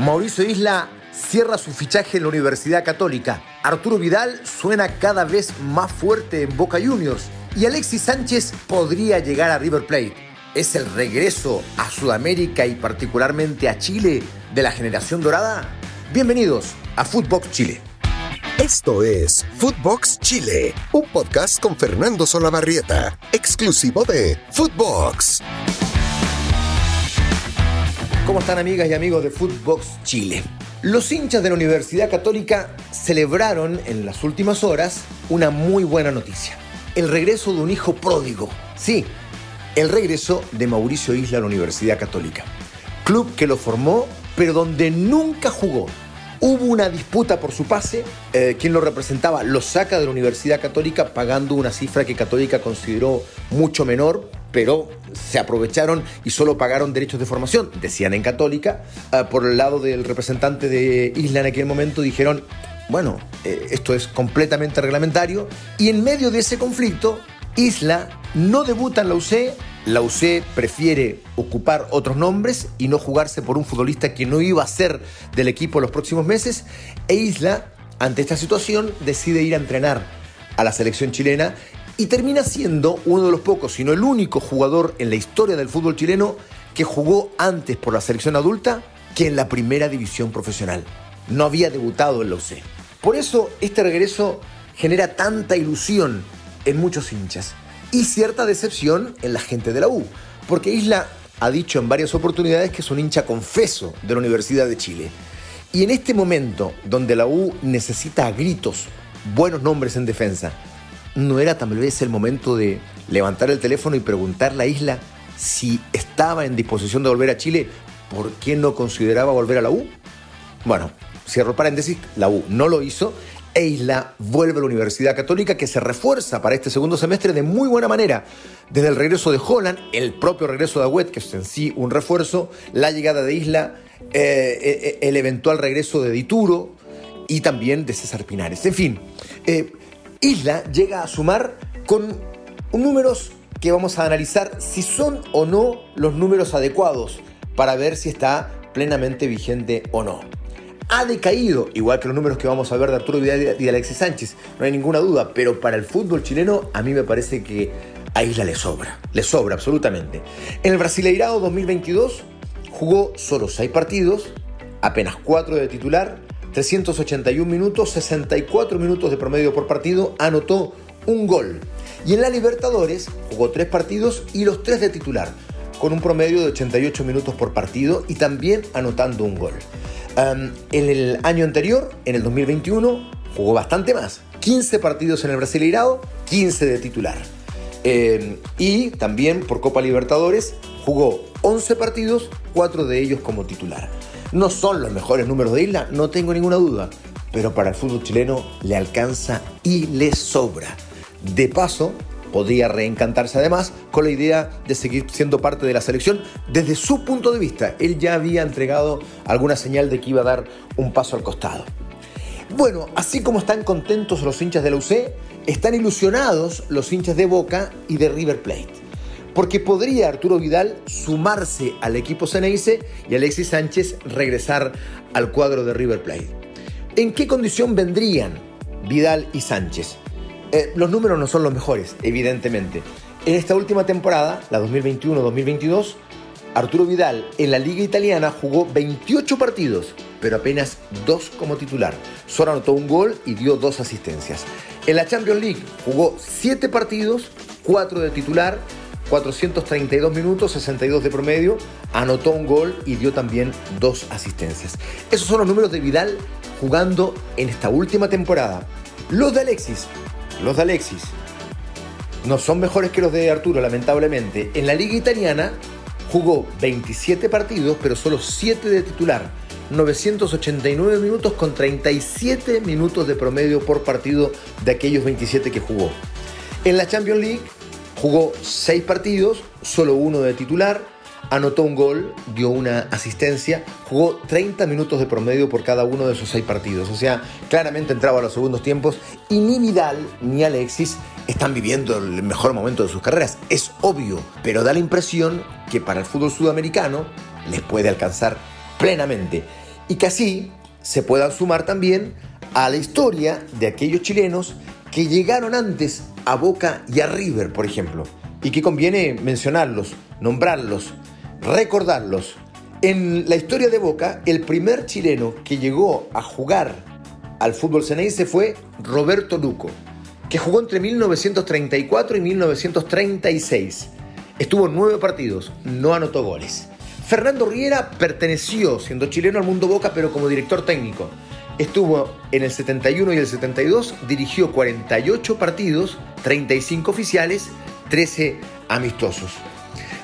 Mauricio Isla cierra su fichaje en la Universidad Católica. Arturo Vidal suena cada vez más fuerte en Boca Juniors. Y Alexis Sánchez podría llegar a River Plate. ¿Es el regreso a Sudamérica y particularmente a Chile de la generación dorada? Bienvenidos a Footbox Chile. Esto es Footbox Chile, un podcast con Fernando Solabarrieta, exclusivo de Footbox. ¿Cómo están amigas y amigos de Footbox Chile? Los hinchas de la Universidad Católica celebraron en las últimas horas una muy buena noticia. El regreso de un hijo pródigo. Sí, el regreso de Mauricio Isla a la Universidad Católica. Club que lo formó, pero donde nunca jugó. Hubo una disputa por su pase, eh, quien lo representaba lo saca de la Universidad Católica pagando una cifra que Católica consideró mucho menor, pero se aprovecharon y solo pagaron derechos de formación, decían en Católica. Eh, por el lado del representante de Isla en aquel momento dijeron, bueno, eh, esto es completamente reglamentario, y en medio de ese conflicto, Isla no debuta en la UC la UC prefiere ocupar otros nombres y no jugarse por un futbolista que no iba a ser del equipo los próximos meses. E Isla, ante esta situación, decide ir a entrenar a la selección chilena y termina siendo uno de los pocos, si no el único jugador en la historia del fútbol chileno que jugó antes por la selección adulta que en la primera división profesional. No había debutado en la UC. Por eso este regreso genera tanta ilusión en muchos hinchas y cierta decepción en la gente de la U, porque Isla ha dicho en varias oportunidades que es un hincha confeso de la Universidad de Chile. Y en este momento, donde la U necesita a gritos buenos nombres en defensa, ¿no era tal vez el momento de levantar el teléfono y preguntarle a Isla si estaba en disposición de volver a Chile, por qué no consideraba volver a la U? Bueno, cierro paréntesis, la U no lo hizo e Isla vuelve a la Universidad Católica que se refuerza para este segundo semestre de muy buena manera. Desde el regreso de Holland, el propio regreso de Agüet, que es en sí un refuerzo, la llegada de Isla, eh, eh, el eventual regreso de Dituro y también de César Pinares. En fin, eh, Isla llega a sumar con números que vamos a analizar si son o no los números adecuados para ver si está plenamente vigente o no ha decaído, igual que los números que vamos a ver de Arturo Vidal y de Alexis Sánchez, no hay ninguna duda, pero para el fútbol chileno a mí me parece que a Isla le sobra, le sobra absolutamente. En el Brasileirado 2022 jugó solo 6 partidos, apenas 4 de titular, 381 minutos, 64 minutos de promedio por partido, anotó un gol. Y en la Libertadores jugó 3 partidos y los 3 de titular, con un promedio de 88 minutos por partido y también anotando un gol en el año anterior, en el 2021, jugó bastante más. 15 partidos en el Brasileirado, 15 de titular. Em, y también por Copa Libertadores jugó 11 partidos, 4 de ellos como titular. No son los mejores números de Isla, no tengo ninguna duda, pero para el fútbol chileno le alcanza y le sobra. De paso, podría reencantarse además con la idea de seguir siendo parte de la selección desde su punto de vista. Él ya había entregado alguna señal de que iba a dar un paso al costado. Bueno, así como están contentos los hinchas de la UC, están ilusionados los hinchas de Boca y de River Plate. Porque podría Arturo Vidal sumarse al equipo Ceneice y Alexis Sánchez regresar al cuadro de River Plate. ¿En qué condición vendrían Vidal y Sánchez? Eh, los números no son los mejores, evidentemente. En esta última temporada, la 2021-2022, Arturo Vidal en la liga italiana jugó 28 partidos, pero apenas dos como titular. Solo anotó un gol y dio dos asistencias. En la Champions League jugó 7 partidos, 4 de titular, 432 minutos, 62 de promedio, anotó un gol y dio también dos asistencias. Esos son los números de Vidal jugando en esta última temporada. Los de Alexis, los de Alexis no son mejores que los de Arturo, lamentablemente. En la liga italiana jugó 27 partidos, pero solo 7 de titular. 989 minutos con 37 minutos de promedio por partido de aquellos 27 que jugó. En la Champions League jugó 6 partidos, solo uno de titular, anotó un gol, dio una asistencia, jugó 30 minutos de promedio por cada uno de esos seis partidos. O sea, claramente entraba a los segundos tiempos y ni Vidal ni Alexis están viviendo el mejor momento de sus carreras. Es obvio, pero da la impresión que para el fútbol sudamericano les puede alcanzar plenamente. y que así se puedan sumar también a la historia de aquellos chilenos que llegaron antes a Boca y a River, por ejemplo, y que conviene mencionarlos, nombrarlos, recordarlos. En la historia de Boca, el primer chileno que llegó a jugar al fútbol ceneice fue Roberto Luco, que jugó entre 1934 y 1936. Estuvo nueve partidos, no anotó goles. Fernando Riera perteneció, siendo chileno, al mundo Boca, pero como director técnico. Estuvo en el 71 y el 72, dirigió 48 partidos, 35 oficiales, 13 amistosos.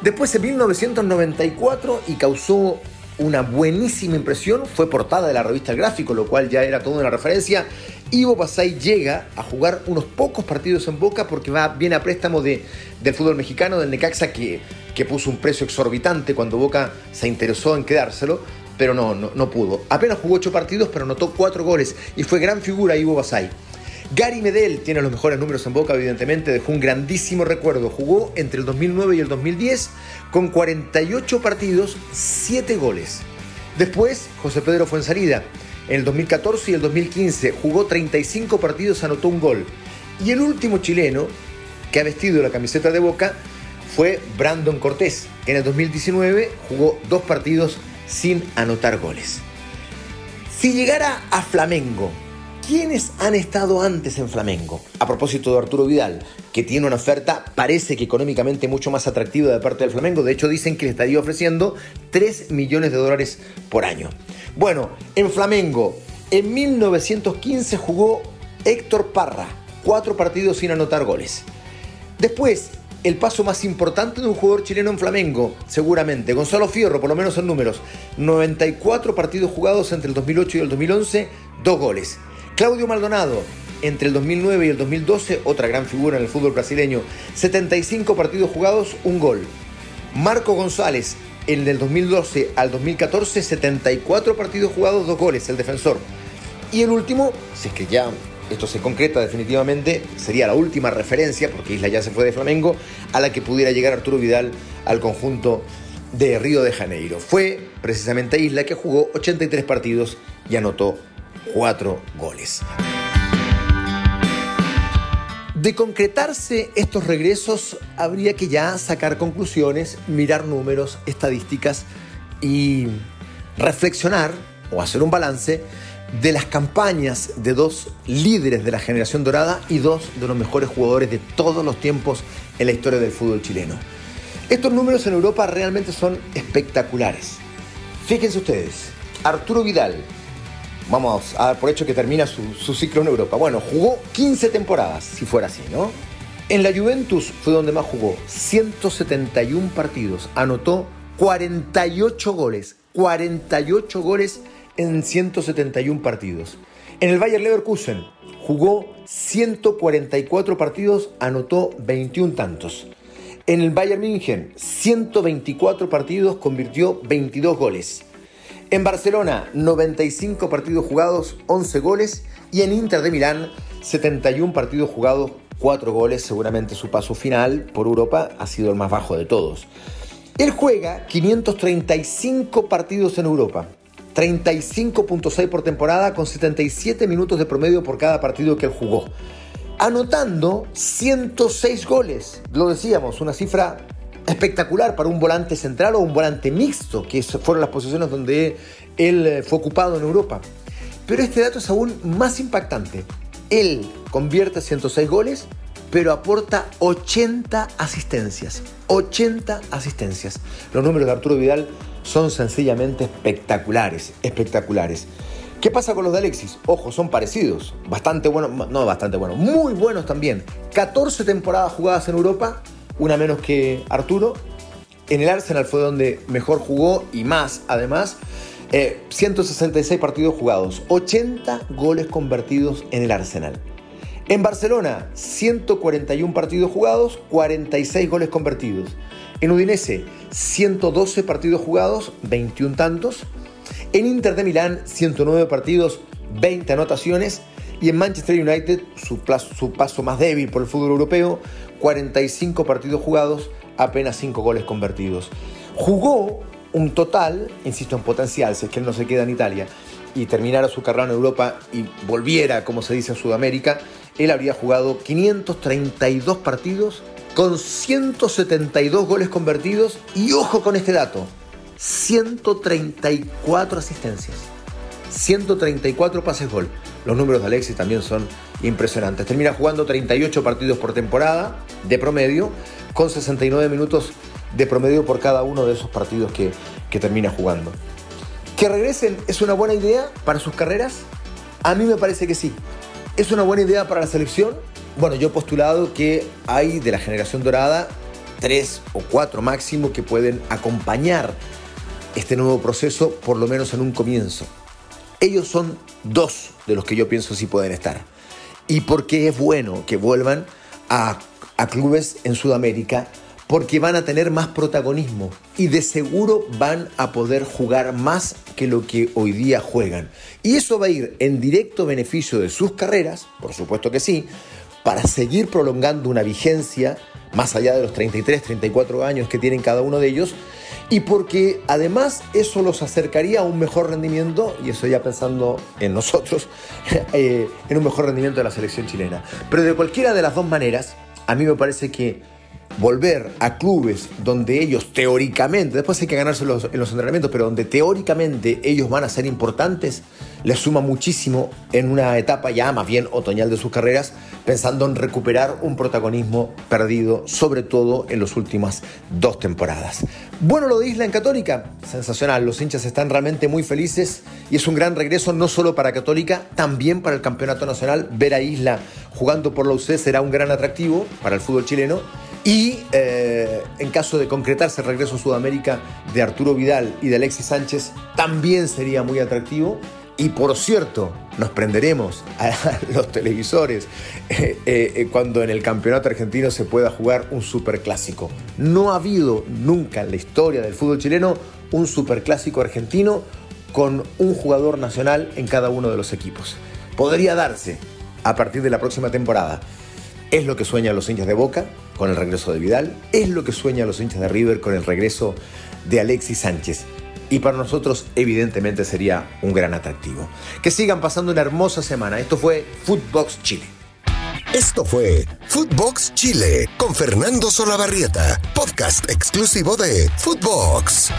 Después en 1994 y causó una buenísima impresión, fue portada de la revista El Gráfico, lo cual ya era toda una referencia. Ivo Pasay llega a jugar unos pocos partidos en Boca porque va bien a préstamo de, del fútbol mexicano, del Necaxa, que, que puso un precio exorbitante cuando Boca se interesó en quedárselo pero no, no, no pudo. Apenas jugó ocho partidos, pero anotó cuatro goles y fue gran figura Ivo Basay. Gary Medel tiene los mejores números en Boca, evidentemente, dejó un grandísimo recuerdo. Jugó entre el 2009 y el 2010 con 48 partidos, 7 goles. Después, José Pedro fue en salida. En el 2014 y el 2015 jugó 35 partidos, anotó un gol. Y el último chileno que ha vestido la camiseta de Boca fue Brandon Cortés, que en el 2019 jugó dos partidos, sin anotar goles. Si llegara a Flamengo, ¿quiénes han estado antes en Flamengo? A propósito de Arturo Vidal, que tiene una oferta, parece que económicamente mucho más atractiva de parte del Flamengo. De hecho, dicen que le estaría ofreciendo 3 millones de dólares por año. Bueno, en Flamengo, en 1915 jugó Héctor Parra, cuatro partidos sin anotar goles. Después, el paso más importante de un jugador chileno en Flamengo, seguramente. Gonzalo Fierro, por lo menos en números. 94 partidos jugados entre el 2008 y el 2011, dos goles. Claudio Maldonado, entre el 2009 y el 2012, otra gran figura en el fútbol brasileño. 75 partidos jugados, un gol. Marco González, el 2012 al 2014, 74 partidos jugados, dos goles, el defensor. Y el último, si es que ya esto se concreta definitivamente, sería la última referencia, porque Isla ya se fue de Flamengo, a la que pudiera llegar Arturo Vidal al conjunto de Río de Janeiro. Fue precisamente Isla que jugó 83 partidos y anotó 4 goles. De concretarse estos regresos, habría que ya sacar conclusiones, mirar números, estadísticas y reflexionar o hacer un balance de las campañas de dos líderes de la generación dorada y dos de los mejores jugadores de todos los tiempos en la historia del fútbol chileno. Estos números en Europa realmente son espectaculares. Fíjense ustedes, Arturo Vidal, vamos a dar por hecho que termina su, ciclo en Europa. Bueno, jugó 15 temporadas, si fuera así, ¿no? En la Juventus fue donde más jugó, 171 partidos, anotó 48 goles, 48 goles en 171 partidos. En el Bayer Leverkusen jugó 144 partidos, anotó 21 tantos. En el Bayern München, 124 partidos, convirtió 22 goles. En Barcelona, 95 partidos jugados, 11 goles. Y en Inter de Milán, 71 partidos jugados, 4 goles. Seguramente su paso final por Europa ha sido el más bajo de todos. Él juega 535 partidos en Europa. 35.6 por temporada con 77 minutos de promedio por cada partido que él jugó. Anotando 106 goles. Lo decíamos, una cifra espectacular para un volante central o un volante mixto, que fueron las posiciones donde él eh, fue ocupado en Europa. Pero este dato es aún más impactante. Él convierte 106 goles, pero aporta 80 asistencias. 80 asistencias. Los números de Arturo Vidal son sencillamente espectaculares, espectaculares. ¿Qué pasa con los de Alexis? Ojo, son parecidos. Bastante buenos, no bastante buenos, muy buenos también. 14 temporadas jugadas en Europa, una menos que Arturo. En el Arsenal fue donde mejor jugó y más, además. 166 eh, partidos jugados, 80 goles convertidos en el Arsenal. En Barcelona, 141 partidos jugados, 46 goles convertidos. En Udinese, 112 partidos jugados, 21 tantos. En Inter de Milán, 109 partidos, 20 anotaciones. Y en Manchester United, su, su paso más débil por el fútbol europeo, 45 partidos jugados, apenas 5 goles convertidos. Jugó un total, insisto en potencial, si es que él no se queda en Italia y terminara su carrera en Europa y volviera, como se dice, a Sudamérica, él habría jugado 532 partidos con 172 goles convertidos y ojo con este dato, 134 asistencias, 134 pases gol. Los números de Alexis también son impresionantes. Termina jugando 38 partidos por temporada de promedio, con 69 minutos de promedio por cada uno de esos partidos que, que termina jugando. ¿Que regresen es una buena idea para sus carreras? A mí me parece que sí. ¿Es una buena idea para la selección? Bueno, yo he postulado que hay de la generación dorada tres o cuatro máximo que pueden acompañar este nuevo proceso, por lo menos en un comienzo. Ellos son dos de los que yo pienso sí pueden estar. Y porque es bueno que vuelvan a, a clubes en Sudamérica porque van a tener más protagonismo y de seguro van a poder jugar más que lo que hoy día juegan. Y eso va a ir en directo beneficio de sus carreras, por supuesto que sí, para seguir prolongando una vigencia más allá de los 33, 34 años que tienen cada uno de ellos, y porque además eso los acercaría a un mejor rendimiento, y eso ya pensando en nosotros, eh, en un mejor rendimiento de la selección chilena. Pero de cualquiera de las dos maneras, a mí me parece que volver a clubes donde ellos teóricamente, después hay que ganarse en los entrenamientos, pero donde teóricamente ellos van a ser importantes, les suma muchísimo en una etapa ya más bien otoñal de sus carreras, pensando en recuperar un protagonismo perdido, sobre todo en las últimas dos temporadas. Bueno lo de Isla en Católica, sensacional, los hinchas están realmente muy felices y es un gran regreso no solo para Católica, también para el Campeonato Nacional, ver a Isla jugando por la UC será un gran atractivo para el fútbol chileno y eh, en caso de concretarse el regreso a Sudamérica de Arturo Vidal y de Alexis Sánchez, también sería muy atractivo. Y por cierto, nos prenderemos a los televisores eh, eh, cuando en el campeonato argentino se pueda jugar un superclásico. No ha habido nunca en la historia del fútbol chileno un superclásico argentino con un jugador nacional en cada uno de los equipos. Podría darse a partir de la próxima temporada. Es lo que sueñan los hinchas de Boca con el regreso de Vidal, es lo que sueñan los hinchas de River con el regreso de Alexis Sánchez. Y para nosotros evidentemente sería un gran atractivo. Que sigan pasando una hermosa semana. Esto fue Footbox Chile. Esto fue Footbox Chile con Fernando Solabarrieta, podcast exclusivo de Footbox.